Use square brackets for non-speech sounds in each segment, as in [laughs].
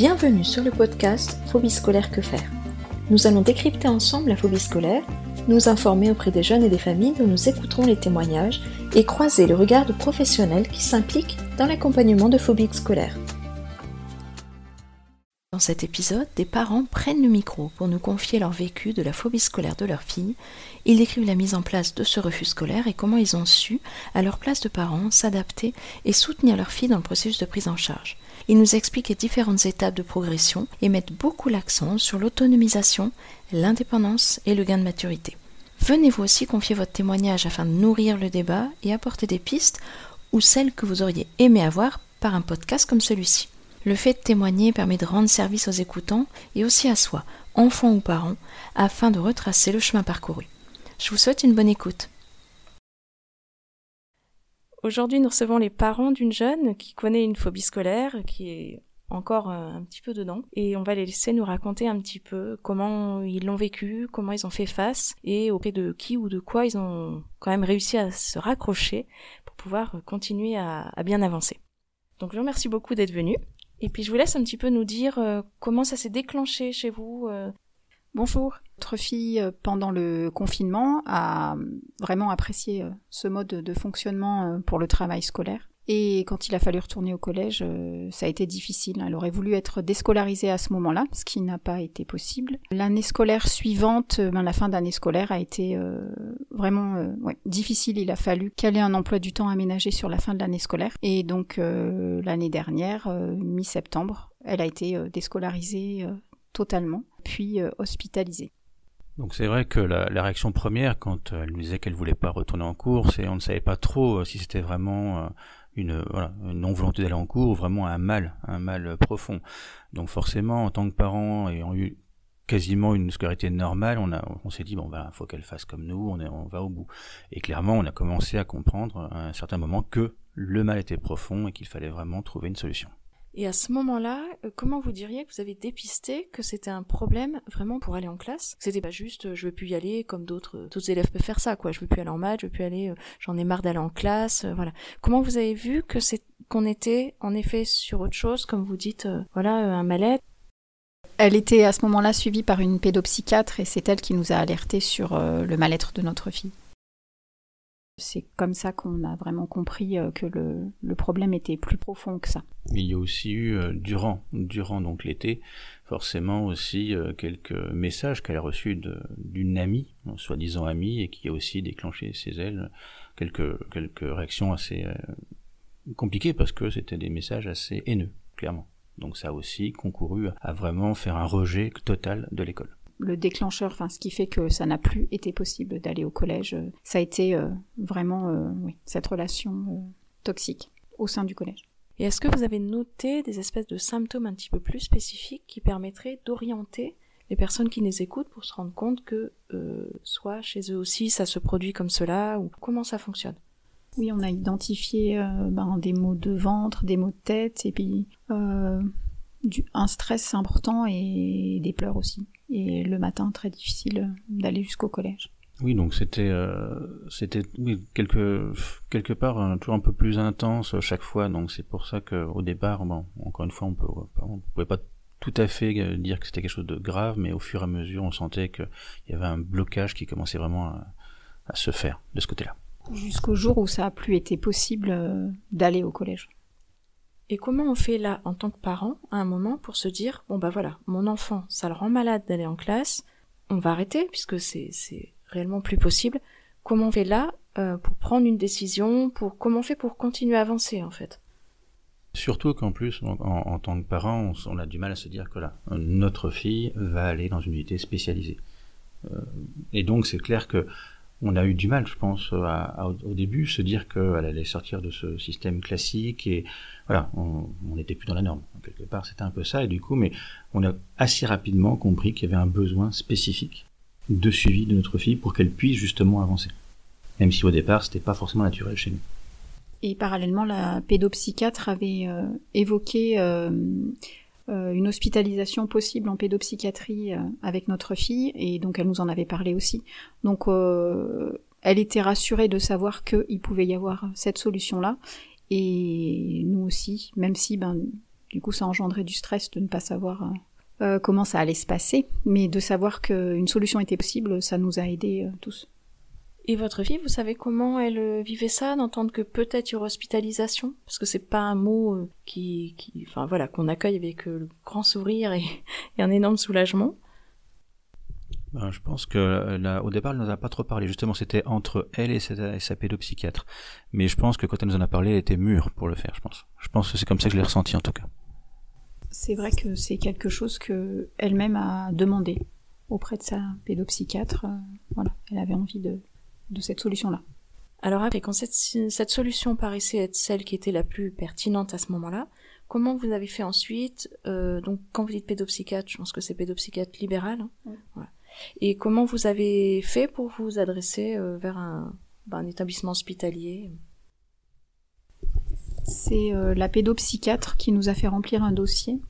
Bienvenue sur le podcast Phobie scolaire que faire. Nous allons décrypter ensemble la phobie scolaire, nous informer auprès des jeunes et des familles dont nous écouterons les témoignages et croiser le regard de professionnels qui s'impliquent dans l'accompagnement de phobies scolaires. Dans cet épisode, des parents prennent le micro pour nous confier leur vécu de la phobie scolaire de leur fille. Ils décrivent la mise en place de ce refus scolaire et comment ils ont su, à leur place de parents, s'adapter et soutenir leur fille dans le processus de prise en charge. Ils nous expliquent les différentes étapes de progression et mettent beaucoup l'accent sur l'autonomisation, l'indépendance et le gain de maturité. Venez vous aussi confier votre témoignage afin de nourrir le débat et apporter des pistes ou celles que vous auriez aimé avoir par un podcast comme celui-ci. Le fait de témoigner permet de rendre service aux écoutants et aussi à soi, enfants ou parents, afin de retracer le chemin parcouru. Je vous souhaite une bonne écoute. Aujourd'hui, nous recevons les parents d'une jeune qui connaît une phobie scolaire, qui est encore euh, un petit peu dedans, et on va les laisser nous raconter un petit peu comment ils l'ont vécu, comment ils ont fait face, et auprès de qui ou de quoi ils ont quand même réussi à se raccrocher pour pouvoir continuer à, bien avancer. Donc je vous remercie beaucoup d'être venu. Et puis je vous laisse un petit peu nous dire euh, comment ça s'est déclenché chez vous. Euh. Bonjour. Notre fille, euh, pendant le confinement, a vraiment apprécié ce mode de fonctionnement pour le travail scolaire. Et quand il a fallu retourner au collège, euh, ça a été difficile. Elle aurait voulu être déscolarisée à ce moment-là, ce qui n'a pas été possible. L'année scolaire suivante, euh, ben, la fin d'année scolaire a été euh, vraiment difficile. Il a fallu ait un emploi du temps aménagé sur la fin de l'année scolaire. Et donc l'année dernière, mi-septembre, elle a été déscolarisée totalement, puis hospitalisée. Donc c'est vrai que la, réaction première, quand elle nous disait qu'elle voulait pas retourner en cours, c'est on ne savait pas trop si c'était vraiment une, non volonté d'aller en cours ou vraiment un mal, un mal profond. Donc forcément, en tant que parent ayant eu quasiment une scolarité normale, on, on s'est dit bon ben faut qu'elle fasse comme nous, on, est, on va au bout. Et clairement, on a commencé à comprendre à un certain moment que le mal était profond et qu'il fallait vraiment trouver une solution. Et à ce moment-là, euh, comment vous diriez que vous avez dépisté que c'était un problème vraiment pour aller en classe? C'était pas juste euh, je veux plus y aller comme d'autres euh, d'autres élèves peuvent faire ça quoi, je veux plus aller en maths, je veux plus aller j'en ai marre d'aller en classe, voilà. Comment vous avez vu que c'est qu'on était en effet sur autre chose comme vous dites voilà un mal-être? Elle était à ce moment-là suivie par une pédopsychiatre et c'est elle qui nous a alerté sur le mal-être de notre fille. C'est comme ça qu'on a vraiment compris euh, que le, problème était plus profond que ça. Il y a aussi eu euh, durant, durant donc l'été, forcément aussi euh, quelques messages qu'elle a reçus d'une amie, soi-disant amie, et qui a aussi déclenché chez elle quelques, quelques réactions assez compliquées parce que c'était des messages assez haineux, clairement. Donc ça a aussi concouru à vraiment faire un rejet total de l'école le déclencheur, enfin ce qui fait que ça n'a plus été possible d'aller au collège, euh, ça a été euh, vraiment euh, cette relation toxique au sein du collège. Et est-ce que vous avez noté des espèces de symptômes un petit peu plus spécifiques qui permettraient d'orienter les personnes qui les écoutent pour se rendre compte que soit chez eux aussi ça se produit comme cela ou comment ça fonctionne? Oui, on a identifié ben, des maux de ventre, des maux de tête et puis du, un stress important et des pleurs aussi et le matin très difficile d'aller jusqu'au collège. Oui, donc c'était euh, c'était oui, quelque quelque part toujours un peu plus intense chaque fois. Donc c'est pour ça que au départ, bon, encore une fois, on peut on pouvait pas tout à fait euh, dire que c'était quelque chose de grave, mais au fur et à mesure, on sentait qu'il y avait un blocage qui commençait vraiment à, à se faire de ce côté-là. Jusqu'au jour où ça a plus été possible euh, d'aller au collège. Et comment on fait là, en tant que parent, à un moment, pour se dire, bon bah voilà, mon enfant, ça le rend malade d'aller en classe, on va arrêter, puisque c'est, réellement plus possible. Comment on fait là, euh, pour prendre une décision, pour, comment on fait pour continuer à avancer, en fait? Surtout qu'en plus, en, tant que parent, on, a du mal à se dire que là, notre fille va aller dans une unité spécialisée. Euh, et donc, c'est clair que on a eu du mal, je pense, au début, se dire qu'elle allait sortir de ce système classique et voilà, on n'était plus dans la norme. Quelque part, c'était un peu ça et du coup, mais on a assez rapidement compris qu'il y avait un besoin spécifique de suivi de notre fille pour qu'elle puisse justement avancer. Même si au départ, c'était pas forcément naturel chez nous. Et parallèlement, la pédopsychiatre avait euh, évoqué euh, euh, une hospitalisation possible en pédopsychiatrie euh, avec notre fille, et donc elle nous en avait parlé aussi. Donc euh, elle était rassurée de savoir qu'il pouvait y avoir cette solution-là, et nous aussi, même si ben du coup, ça engendrait du stress de ne pas savoir comment ça allait se passer, mais de savoir qu'une solution était possible, ça nous a aidés tous. Et votre fille, vous savez comment elle euh, vivait ça, d'entendre que peut-être il y aurait hospitalisation? Parce que c'est pas un mot euh, qui, qui, enfin voilà, qu'on accueille avec euh, le grand sourire et, [laughs] un énorme soulagement. Ben, je pense que là, au départ, elle nous a pas trop parlé. Justement, c'était entre elle et sa, pédopsychiatre. Mais je pense que quand elle nous en a parlé, elle était mûre pour le faire. Je pense. Je pense que c'est comme ça que je l'ai ressenti en tout cas. C'est vrai que c'est quelque chose que elle-même a demandé auprès de sa pédopsychiatre. voilà, elle avait envie de de cette solution-là. Alors après, quand cette, cette, solution paraissait être celle qui était la plus pertinente à ce moment-là, comment vous avez fait ensuite euh, Donc quand vous dites pédopsychiatre, je pense que c'est pédopsychiatre libéral. Hein Et comment vous avez fait pour vous adresser euh, vers un, ben, un, établissement hospitalier? C'est euh, la pédopsychiatre qui nous a fait remplir un dossier.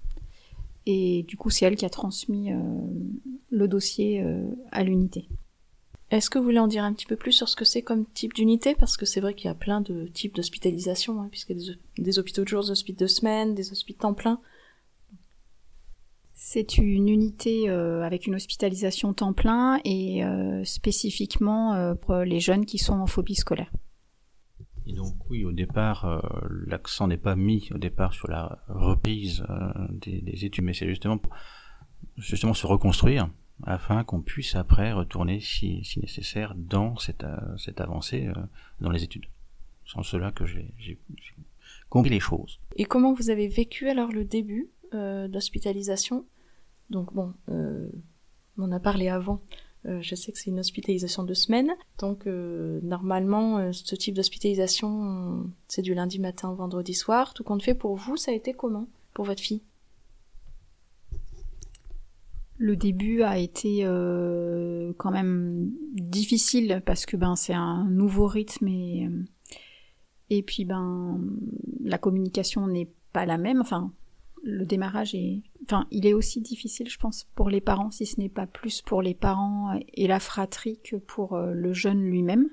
Et du coup, c'est elle qui a transmis le dossier à l'unité. Est-ce que vous voulez en dire un petit peu plus sur ce que c'est comme type d'unité? Parce que c'est vrai qu'il y a plein de types d'hospitalisation, hein, puisqu'il y a des, hôpitaux de jour, des hôpitaux de semaine, des hôpitaux temps plein. C'est une unité euh, avec une hospitalisation temps plein et euh, spécifiquement euh, pour les jeunes qui sont en phobie scolaire. Et donc oui, au départ, l'accent n'est pas mis au départ sur la reprise des, des, études, mais c'est justement pour justement se reconstruire afin qu'on puisse après retourner, si, nécessaire, dans cette, euh, cette avancée euh, dans les études. Sans cela que j'ai compris les choses. Et comment vous avez vécu alors le début euh, d'hospitalisation? Donc bon, on en a parlé avant. Je sais que c'est une hospitalisation de semaine. Donc normalement, ce type d'hospitalisation, c'est du lundi matin au vendredi soir. Tout compte fait pour vous, ça a été comment? Pour votre fille? Le début a été euh, quand même difficile parce que ben c'est un nouveau rythme et euh, et puis ben la communication n'est pas la même. Enfin, le démarrage est, enfin, il est aussi difficile, je pense, pour les parents, si ce n'est pas plus pour les parents et la fratrie que pour euh, le jeune lui-même.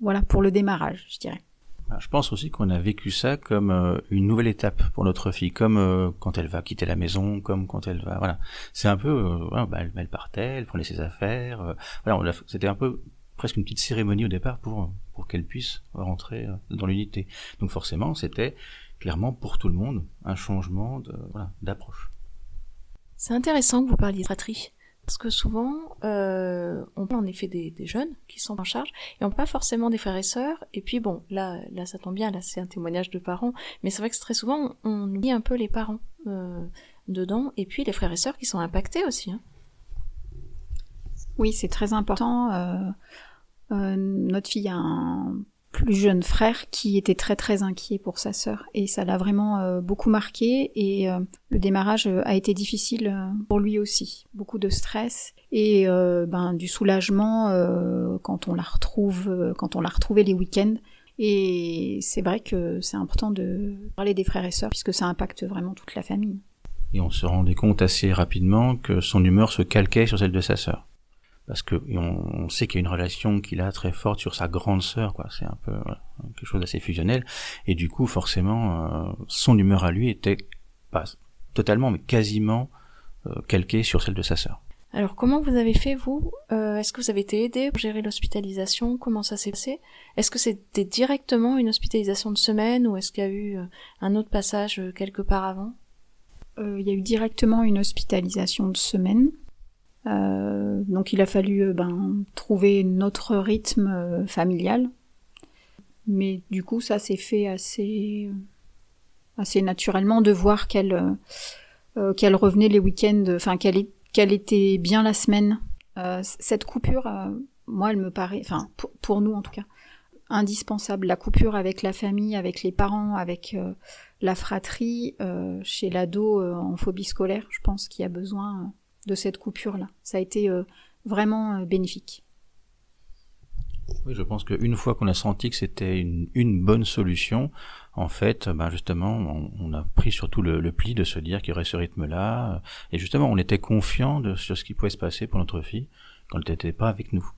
Voilà pour le démarrage, je dirais. Ah, je pense aussi qu'on a vécu ça comme euh, une nouvelle étape pour notre fille, comme euh, quand elle va quitter la maison, comme quand elle va, voilà. C'est un peu, euh, bah, elle, partait, elle prenait ses affaires, voilà. C'était un peu presque une petite cérémonie au départ pour pour qu'elle puisse rentrer dans l'unité. Donc forcément, c'était clairement pour tout le monde un changement d'approche. C'est intéressant que vous parliez de fratrie. Parce que souvent, euh, on parle en effet des, jeunes qui sont en charge, et on pas forcément des frères et sœurs. Et puis bon, là, là, ça tombe bien, là, c'est un témoignage de parents, mais c'est vrai que très souvent, on, oublie un peu les parents euh, dedans, et puis les frères et sœurs qui sont impactés aussi. Hein. Oui, c'est très important. Euh, notre fille a un plus jeune frère qui était très très inquiet pour sa sœur. Et ça l'a vraiment euh, beaucoup marqué. Et euh, le démarrage euh, a été difficile pour lui aussi. Beaucoup de stress et ben du soulagement quand on la retrouve quand on l'a retrouvée les week-ends. Et c'est vrai que c'est important de parler des frères et sœurs puisque ça impacte vraiment toute la famille. Et on se rendait compte assez rapidement que son humeur se calquait sur celle de sa sœur parce que on, sait qu'il y a une relation qu'il a très forte sur sa grande sœur, quoi. C'est un peu quelque chose d'assez fusionnel, et du coup, forcément, euh, son humeur à lui était pas totalement, mais quasiment euh, calquée sur celle de sa sœur. Alors, comment vous avez fait vous? Euh, Est-ce que vous avez été aidé pour gérer l'hospitalisation? Comment ça s'est passé? Est-ce que c'était directement une hospitalisation de semaine ou est-ce qu'il y a eu un autre passage quelque part avant? Il y a eu directement une hospitalisation de semaine. Euh, donc il a fallu euh, ben, trouver notre rythme euh, familial. Mais du coup, ça s'est fait assez, assez naturellement de voir qu'elle revenait les week-ends, enfin qu'elle qu'elle était bien la semaine. cette coupure, moi, elle me paraît, enfin pour, pour, nous en tout cas, indispensable. La coupure avec la famille, avec les parents, avec la fratrie, chez l'ado en phobie scolaire, je pense qu'il y a besoin de cette coupure-là. Ça a été euh, vraiment euh, bénéfique. Oui, je pense qu'une fois qu'on a senti que c'était une, bonne solution, en fait, ben justement, on, a pris surtout le, pli de se dire qu'il y aurait ce rythme-là, et justement, on était confiant de, sur ce qui pouvait se passer pour notre fille quand elle n'était pas avec nous.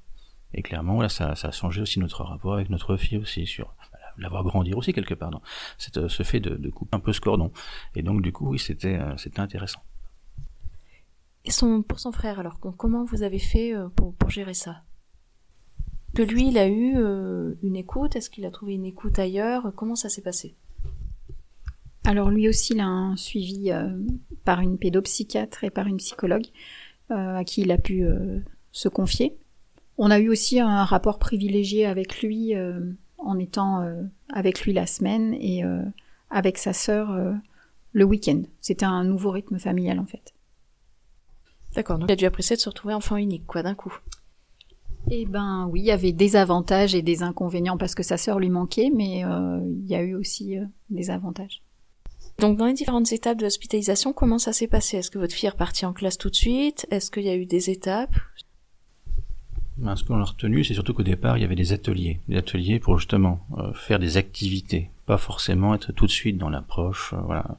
Et clairement, là, ça, ça, a changé aussi notre rapport avec notre fille aussi sur l'avoir grandir aussi quelque part, dans ce fait de, de, couper un peu ce cordon. Et donc du coup, oui, c'était c'était intéressant. Et son, pour son frère, alors comment vous avez fait pour, pour gérer ça? Que lui, il a eu une écoute? Est-ce qu'il a trouvé une écoute ailleurs? Comment ça s'est passé? Alors lui aussi, il a un suivi par une pédopsychiatre et par une psychologue à qui il a pu se confier. On a eu aussi un rapport privilégié avec lui euh, en étant euh, avec lui la semaine et euh, avec sa sœur le week-end. C'était un nouveau rythme familial en fait. D'accord, donc il a dû apprécier de se retrouver enfant unique, quoi, d'un coup. Eh ben oui, il y avait des avantages et des inconvénients parce que sa sœur lui manquait, mais il y a eu aussi des avantages. Donc dans les différentes étapes de l'hospitalisation, comment ça s'est passé? Est-ce que votre fille est repartie en classe tout de suite? Est-ce qu'il y a eu des étapes? Ben, ce qu'on a retenu, c'est surtout qu'au départ, il y avait des ateliers. Des ateliers pour justement euh, faire des activités, pas forcément être tout de suite dans l'approche euh, voilà,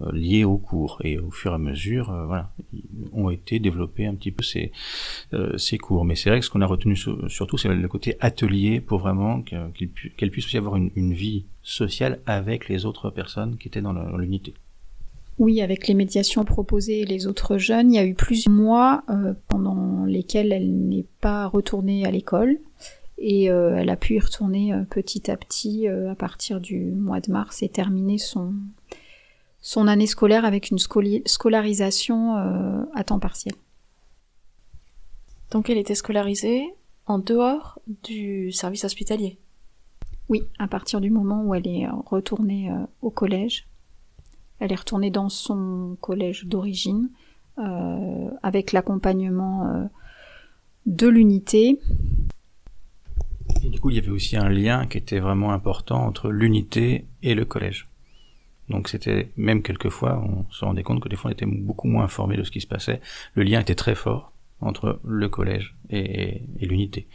euh, liée au cours. Et au fur et à mesure, voilà, ont été développés un petit peu ces, ces cours. Mais c'est vrai que ce qu'on a retenu surtout, c'est le côté atelier pour vraiment qu'elle puisse aussi avoir une, une, vie sociale avec les autres personnes qui étaient dans l'unité. Oui, avec les médiations proposées et les autres jeunes, il y a eu plusieurs mois euh, pendant lesquels elle n'est pas retournée à l'école et euh, elle a pu y retourner euh, petit à petit à partir du mois de mars et terminer son, son année scolaire avec une scolarisation à temps partiel. Donc elle était scolarisée en dehors du service hospitalier Oui, à partir du moment où elle est retournée au collège elle est retournée dans son collège d'origine euh, avec l'accompagnement euh, de l'unité. Et du coup, il y avait aussi un lien qui était vraiment important entre l'unité et le collège. Donc c'était même quelquefois, on se rendait compte que des fois on était beaucoup moins informé de ce qui se passait. Le lien était très fort entre le collège et l'unité.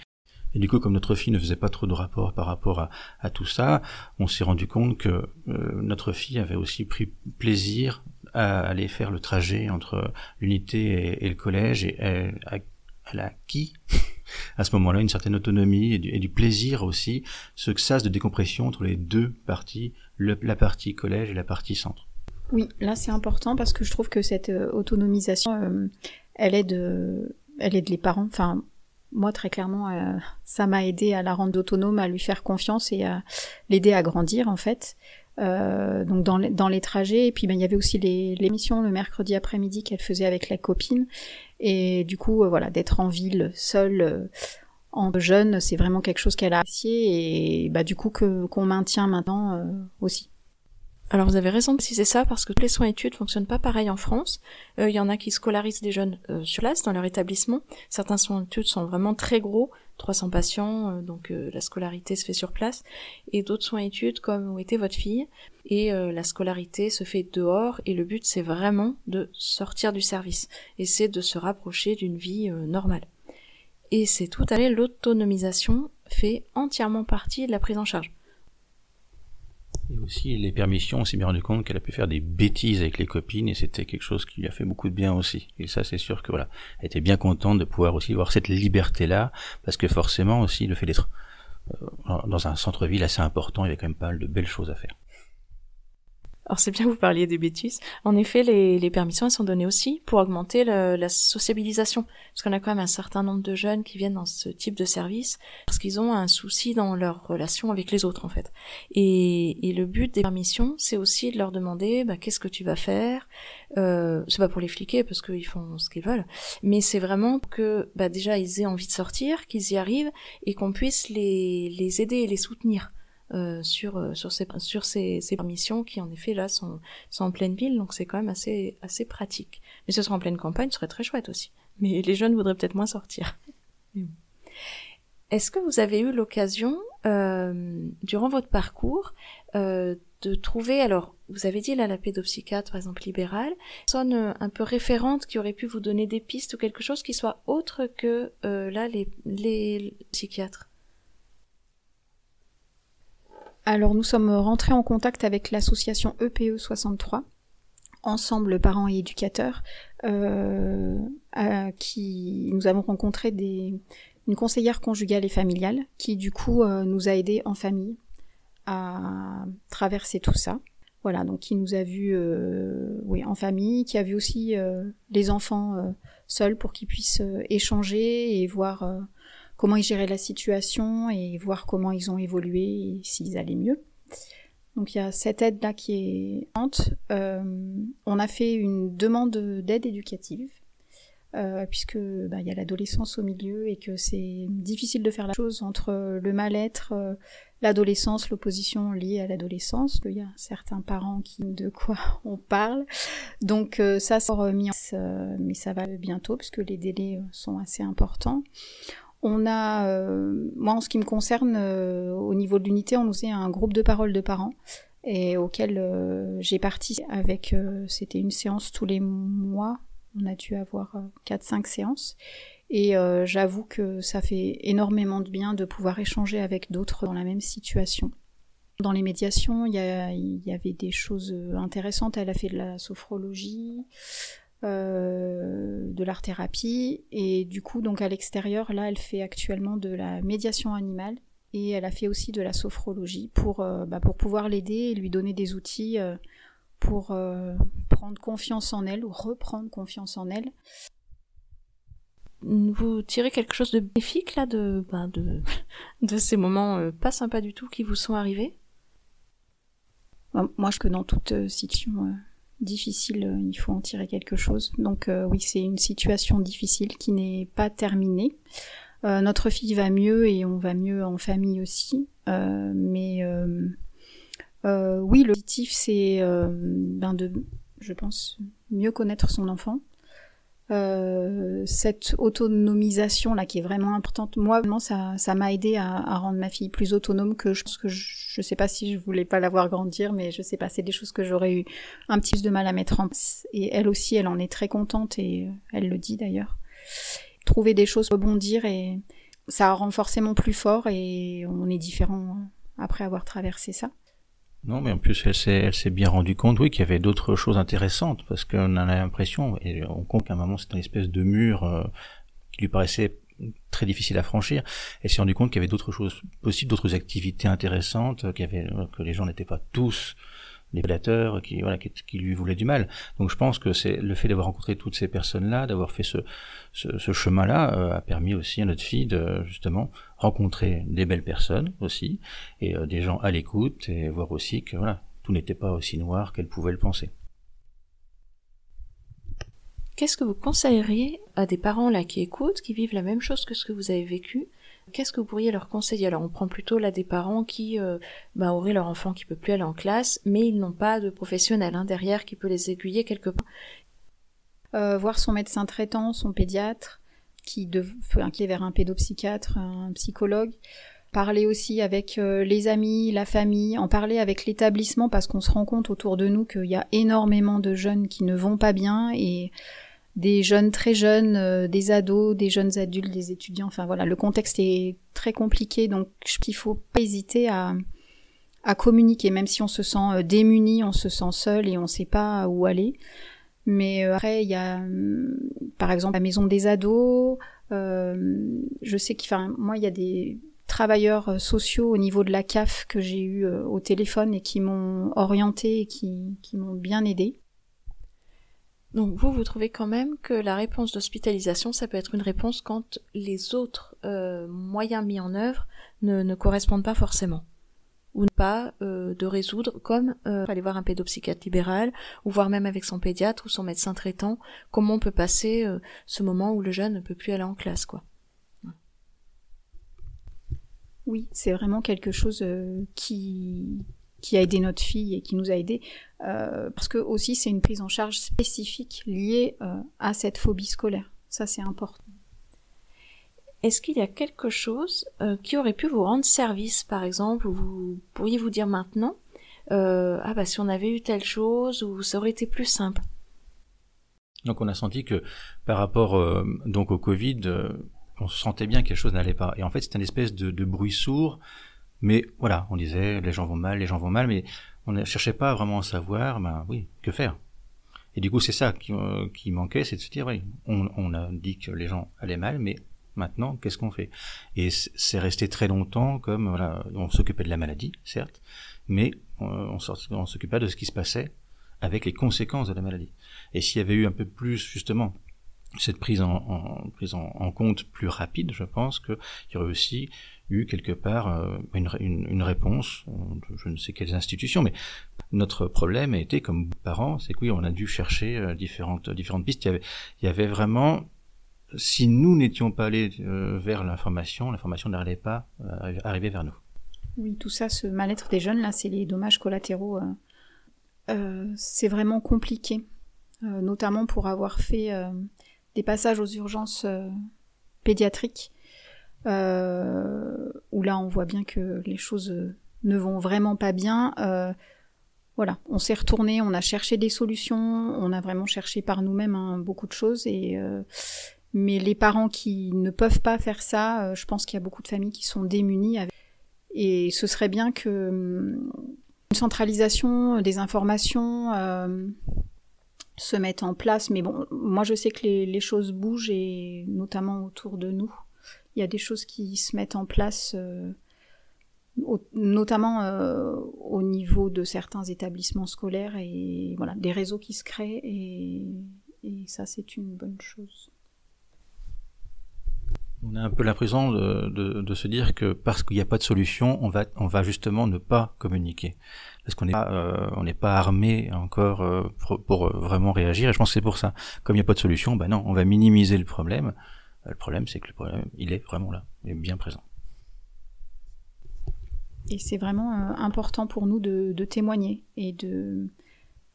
Et du coup, comme notre fille ne faisait pas trop de rapport par rapport à, tout ça, on s'est rendu compte que euh, notre fille avait aussi pris plaisir à aller faire le trajet entre l'unité et, le collège, et elle, elle a acquis à ce moment-là une certaine autonomie et du, plaisir aussi, ce sas de décompression entre les deux parties, la partie collège et la partie centre. Oui, là c'est important parce que je trouve que cette euh, autonomisation, euh, elle aide, elle aide les parents. Enfin, moi très clairement euh, ça m'a aidé à la rendre autonome à lui faire confiance et à l'aider à grandir en fait euh, donc dans les, les trajets et puis ben il y avait aussi les l'émission le mercredi après-midi qu'elle faisait avec la copine et du coup euh, voilà d'être en ville seule en jeune c'est vraiment quelque chose qu'elle a apprécié et bah du coup qu'on maintient maintenant aussi alors vous avez raison de préciser ça parce que tous les soins études fonctionnent pas pareil en France. Euh, il y en a qui scolarisent des jeunes euh, sur place dans leur établissement. Certains soins études sont vraiment très gros, 300 patients, euh, donc la scolarité se fait sur place. Et d'autres soins études comme où était votre fille. Et la scolarité se fait dehors et le but c'est vraiment de sortir du service et c'est de se rapprocher d'une vie normale. Et c'est tout à fait l'autonomisation fait entièrement partie de la prise en charge. Et aussi les permissions, on s'est bien rendu compte qu'elle a pu faire des bêtises avec les copines et c'était quelque chose qui lui a fait beaucoup de bien aussi. Et ça, c'est sûr que voilà, elle était bien contente de pouvoir aussi avoir cette liberté-là, parce que forcément aussi le fait d'être euh, dans un centre-ville assez important, il y avait quand même pas mal de belles choses à faire. Alors c'est bien que vous parliez des bêtises. En effet, les, les permissions elles sont données aussi pour augmenter le, la sociabilisation, parce qu'on a quand même un certain nombre de jeunes qui viennent dans ce type de service parce qu'ils ont un souci dans leur relation avec les autres en fait. Et, et le but des permissions, c'est aussi de leur demander bah, qu'est-ce que tu vas faire? Euh, c'est pas pour les fliquer parce qu'ils font ce qu'ils veulent, mais c'est vraiment que bah, déjà ils aient envie de sortir, qu'ils y arrivent et qu'on puisse les, les aider et les soutenir. Euh, sur euh, sur ces sur ces, ces permissions qui en effet là sont sont en pleine ville. Donc c'est quand même assez assez pratique. Mais ce sera en pleine campagne ce serait très chouette aussi. Mais les jeunes voudraient peut-être moins sortir. [laughs] Est-ce que vous avez eu l'occasion euh, durant votre parcours euh, de trouver alors vous avez dit là la pédopsychiatre par exemple libérale sonne un peu référente qui aurait pu vous donner des pistes ou quelque chose qui soit autre que là les les psychiatres? Alors nous sommes rentrés en contact avec l'association EPE 63, ensemble parents et éducateurs, euh, qui nous avons rencontré une conseillère conjugale et familiale qui du coup euh, nous a aidés en famille à traverser tout ça. Voilà, donc qui nous a vus oui, en famille, qui a vu aussi les enfants seuls pour qu'ils puissent échanger et voir comment ils géraient la situation et voir comment ils ont évolué et s'ils allaient mieux. Donc il y a cette aide-là qui est euh, on a fait une demande d'aide éducative, euh, puisque bah, il y a l'adolescence au milieu et que c'est difficile de faire la chose entre le mal-être, euh, l'adolescence, l'opposition liée à l'adolescence. Il y a certains parents qui de quoi [laughs] on parle. Donc ça sort mis en... mais ça va bientôt puisque les délais sont assez importants. On a, euh, moi en ce qui me concerne, euh, au niveau de l'unité, on nous est un groupe de parole de parents et auquel euh, j'ai participé avec, c'était une séance tous les mois, on a dû avoir 4-5 séances. Et j'avoue que ça fait énormément de bien de pouvoir échanger avec d'autres dans la même situation. Dans les médiations, il y, y, avait des choses intéressantes. Elle a fait de la sophrologie, euh, de l'art thérapie et du coup donc à l'extérieur là elle fait actuellement de la médiation animale et elle a fait aussi de la sophrologie pour, euh, bah, pour pouvoir l'aider et lui donner des outils euh, pour prendre confiance en elle ou reprendre confiance en elle. Vous tirez quelque chose de bénéfique là de, bah, de, [laughs] de ces moments pas sympas du tout qui vous sont arrivés? Moi je que dans toute situation difficile, euh, il faut en tirer quelque chose. Donc euh, oui, c'est une situation difficile qui n'est pas terminée. Euh, notre fille va mieux et on va mieux en famille aussi. mais oui, positif, c'est ben de, je pense, mieux connaître son enfant, euh, cette autonomisation là qui est vraiment importante. Moi, vraiment, ça, m'a aidé à, rendre ma fille plus autonome que je pense que je, sais pas si je voulais pas la voir grandir, mais je sais pas, c'est des choses que j'aurais eu un petit peu de mal à mettre en place. Et elle aussi, elle en est très contente et euh, elle le dit d'ailleurs. Trouver des choses, rebondir et ça rend forcément plus fort et on est différent après avoir traversé ça. Non, mais en plus, elle s'est, bien rendue compte, oui, qu'il y avait d'autres choses intéressantes, parce qu'on a l'impression, et on compte qu'à un moment, c'était une espèce de mur euh, qui lui paraissait très difficile à franchir. Elle s'est rendue compte qu'il y avait d'autres choses possibles, d'autres activités intéressantes, qu'il y avait, que les gens n'étaient pas tous des prédateurs qui voilà qui, lui voulaient du mal. Donc je pense que c'est le fait d'avoir rencontré toutes ces personnes-là, d'avoir fait ce, ce, ce chemin-là, euh, a permis aussi à notre fille de justement rencontrer des belles personnes aussi et euh, des gens à l'écoute et voir aussi que voilà tout n'était pas aussi noir qu'elle pouvait le penser. Qu'est-ce que vous conseilleriez à des parents là qui écoutent, qui vivent la même chose que ce que vous avez vécu, Qu'est-ce que vous pourriez leur conseiller? Alors on prend plutôt là des parents qui euh, bah, auraient leur enfant qui peut plus aller en classe, mais ils n'ont pas de professionnel hein, derrière qui peut les aiguiller quelque part. Euh, voir son médecin traitant, son pédiatre, qui, de, qui est vers un pédopsychiatre, un psychologue. Parler aussi avec euh, les amis, la famille, en parler avec l'établissement parce qu'on se rend compte autour de nous qu'il y a énormément de jeunes qui ne vont pas bien et des jeunes très jeunes, euh, des ados, des jeunes adultes, des étudiants. Enfin voilà, le contexte est très compliqué, donc il faut pas hésiter à, à communiquer, même si on se sent euh, démuni, on se sent seul et on ne sait pas où aller. Mais euh, après, il y a, hum, par exemple, la maison des ados. je sais qu'il, moi, il y a des travailleurs sociaux au niveau de la CAF que j'ai eu au téléphone et qui m'ont orienté et qui, m'ont bien aidé. Donc vous, vous trouvez quand même que la réponse d'hospitalisation, ça peut être une réponse quand les autres euh, moyens mis en œuvre ne, correspondent pas forcément ou pas euh, de résoudre comme euh, aller voir un pédopsychiatre libéral ou voir même avec son pédiatre ou son médecin traitant comment on peut passer euh, ce moment où le jeune ne peut plus aller en classe quoi. Oui, c'est vraiment quelque chose euh, qui qui a aidé notre fille et qui nous a aidé, euh, parce que aussi c'est une prise en charge spécifique liée à cette phobie scolaire. Ça c'est important. Est-ce qu'il y a quelque chose euh, qui aurait pu vous rendre service, par exemple, où vous pourriez vous dire maintenant, euh, ah bah si on avait eu telle chose, ou ça aurait été plus simple? Donc on a senti que par rapport euh, donc au Covid, on sentait bien que quelque chose n'allait pas. Et en fait c'est une espèce de, bruit sourd mais voilà, on disait les gens vont mal, les gens vont mal, mais on ne cherchait pas vraiment à savoir, ben oui, que faire. Et du coup, c'est ça qui, qui manquait, c'est de se dire, oui, on, on, a dit que les gens allaient mal, mais Maintenant, qu'est-ce qu'on fait? Et c'est resté très longtemps comme voilà, on s'occupait de la maladie, certes, mais on, on s'occupait de ce qui se passait avec les conséquences de la maladie. Et s'il y avait eu un peu plus justement cette prise en, prise en, compte plus rapide, je pense qu'il y aurait aussi eu quelque part euh, une, une, une, réponse, de je ne sais quelles institutions, mais notre problème a été comme parents, c'est que oui, on a dû chercher euh, différentes différentes pistes. Il y avait vraiment, si nous n'étions pas allés euh, vers l'information, l'information n'allait pas arriver vers nous. Oui, tout ça, ce mal-être des jeunes là, c'est les dommages collatéraux. c'est vraiment compliqué, notamment pour avoir fait des passages aux urgences pédiatriques euh, où là on voit bien que les choses ne vont vraiment pas bien. Euh, voilà, on s'est retourné, on a cherché des solutions, on a vraiment cherché par nous-mêmes hein, beaucoup de choses et euh, mais les parents qui ne peuvent pas faire ça, je pense qu'il y a beaucoup de familles qui sont démunies et ce serait bien que hum, une centralisation des informations se mette en place. Mais bon, moi je sais que les, choses bougent et notamment autour de nous il y a des choses qui se mettent en place, euh, notamment euh, au niveau de certains établissements scolaires et voilà, des réseaux qui se créent et, ça c'est une bonne chose. On a un peu l'impression de, se dire que parce qu'il n'y a pas de solution, on va, justement ne pas communiquer. Parce qu'on n'est pas, euh, n'est pas armé encore pour, vraiment réagir. Et je pense que c'est pour ça. Comme il n'y a pas de solution, ben non, on va minimiser le problème. Le problème, c'est que le problème, il est vraiment là, il est bien présent. Et c'est vraiment euh, important pour nous de, témoigner et de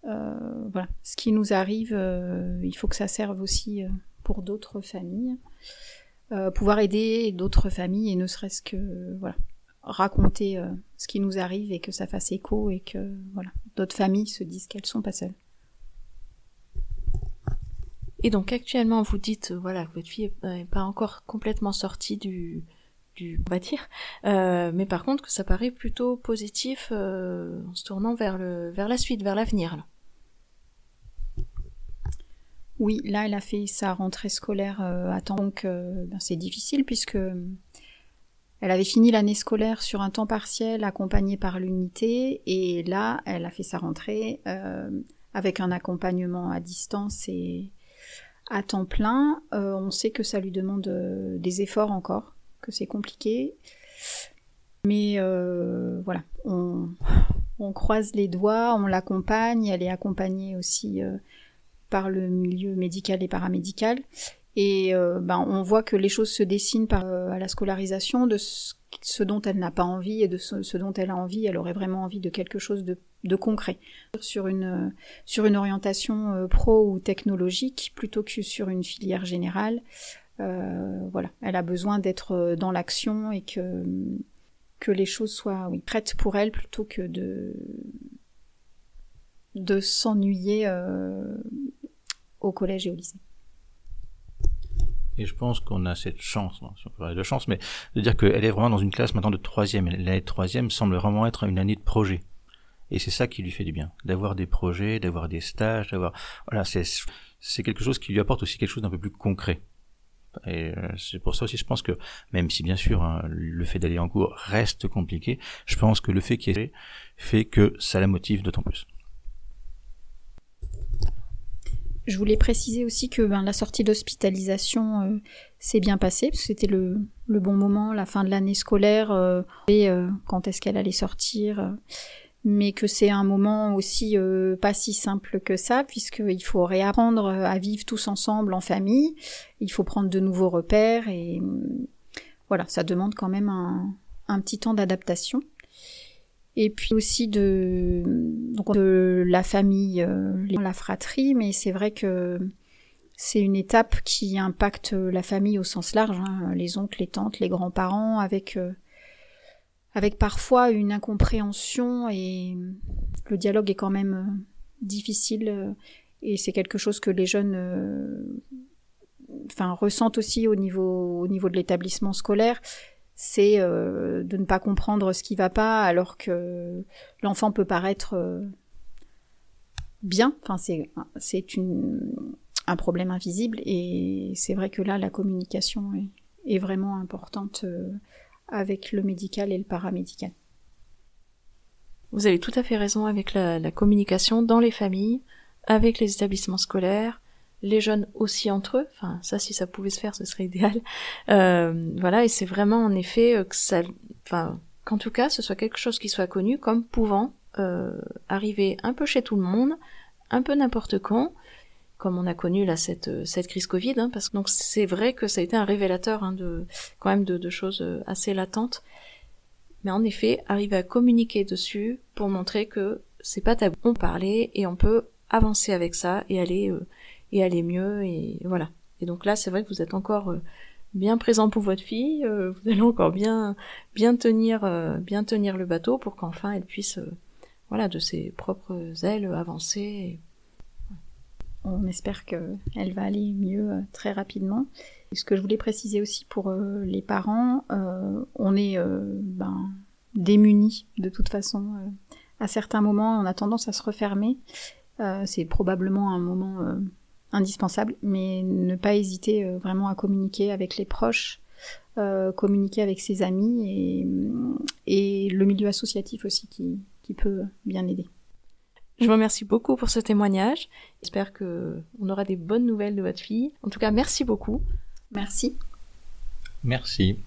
euh, voilà, ce qui nous arrive, euh, il faut que ça serve aussi pour d'autres familles, pouvoir aider d'autres familles et ne serait-ce que voilà raconter ce qui nous arrive et que ça fasse écho et que d'autres familles se disent qu'elles sont pas seules. Et donc actuellement, vous dites euh, voilà que votre fille n'est pas encore complètement sortie du du bâtir, euh, mais par contre que ça paraît plutôt positif euh, en se tournant vers la suite, vers l'avenir. Oui, là elle a fait sa rentrée scolaire à temps, donc ben, c'est difficile puisque elle avait fini l'année scolaire sur un temps partiel accompagné par l'unité et là elle a fait sa rentrée avec un accompagnement à distance et à temps plein, euh, on sait que ça lui demande euh, des efforts encore, que c'est compliqué. Mais euh, voilà, on, croise les doigts, on l'accompagne, elle est accompagnée aussi par le milieu médical et paramédical. Et ben, on voit que les choses se dessinent par, à la scolarisation de ce dont elle n'a pas envie et de ce, dont elle a envie, elle aurait vraiment envie de quelque chose de, concret. Sur une, sur une orientation euh, pro ou technologique plutôt que sur une filière générale. Euh, voilà, elle a besoin d'être euh, dans l'action et que, que les choses soient prêtes pour elle plutôt que de, de s'ennuyer au collège et au lycée. Et je pense qu'on a cette chance, si on peut parler de chance, mais de dire qu'elle est vraiment dans une classe maintenant de troisième. L'année de troisième semble vraiment être une année de projet. Et c'est ça qui lui fait du bien, d'avoir des projets, d'avoir des stages, d'avoir voilà, c'est quelque chose qui lui apporte aussi quelque chose d'un peu plus concret. Et euh, c'est pour ça aussi, je pense que même si bien sûr hein, le fait d'aller en cours reste compliqué, je pense que le fait qu'il ait fait que ça la motive d'autant plus. Je voulais préciser aussi que ben, la sortie d'hospitalisation euh, s'est bien passée, parce que c'était le, le, bon moment, la fin de l'année scolaire, euh, et euh, quand est-ce qu'elle allait sortir, mais que c'est un moment aussi pas si simple que ça, puisqu'il faut réapprendre à vivre tous ensemble en famille, il faut prendre de nouveaux repères, et voilà, ça demande quand même un, un petit temps d'adaptation et puis aussi de, donc de la famille, euh, la fratrie, mais c'est vrai que c'est une étape qui impacte la famille au sens large, hein, les oncles, les tantes, les grands-parents, avec euh, avec parfois une incompréhension et le dialogue est quand même euh, difficile et c'est quelque chose que les jeunes enfin ressentent aussi au niveau au niveau de l'établissement scolaire c'est euh, de ne pas comprendre ce qui va pas alors que l'enfant peut paraître euh, bien. Enfin, c'est c'est un problème invisible et c'est vrai que là la communication est vraiment importante avec le médical et le paramédical. Vous avez tout à fait raison avec la, communication dans les familles, avec les établissements scolaires, les jeunes aussi entre eux. Enfin, ça, si ça pouvait se faire, ce serait idéal. Euh, voilà, et c'est vraiment en effet euh, que ça, enfin, qu'en tout cas, ce soit quelque chose qui soit connu comme pouvant euh, arriver un peu chez tout le monde, un peu n'importe quand, comme on a connu là cette cette crise Covid. Hein, parce que donc c'est vrai que ça a été un révélateur hein, de quand même de, choses assez latentes mais en effet, arriver à communiquer dessus pour montrer que c'est pas tabou. On parlait et on peut avancer avec ça et aller et aller mieux et voilà. Et donc là, c'est vrai que vous êtes encore euh, bien présent pour votre fille, euh, vous allez encore bien bien tenir bien tenir le bateau pour qu'enfin elle puisse voilà de ses propres ailes avancer. On espère qu'elle va aller mieux très rapidement ce que je voulais préciser aussi pour euh, les parents, euh, on est euh, ben, démunis de toute façon. à certains moments, on a tendance à se refermer. c'est probablement un moment indispensable, mais ne pas hésiter vraiment à communiquer avec les proches, communiquer avec ses amis et, le milieu associatif aussi qui, qui, peut bien aider. Je vous remercie beaucoup pour ce témoignage. J'espère que on aura des bonnes nouvelles de votre fille. En tout cas, merci beaucoup. Merci. Merci.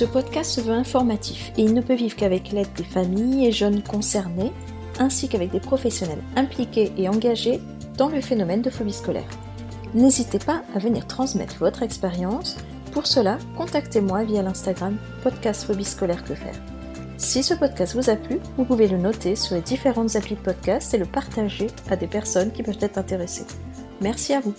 Ce podcast se veut informatif et il ne peut vivre qu'avec l'aide des familles et jeunes concernés, ainsi qu'avec des professionnels impliqués et engagés dans le phénomène de phobie scolaire. N'hésitez pas à venir transmettre votre expérience. Pour cela, contactez-moi via l'Instagram podcast phobie scolaire que faire. Si ce podcast vous a plu, vous pouvez le noter sur les différentes applis de podcast et le partager à des personnes qui peuvent être intéressées. Merci à vous.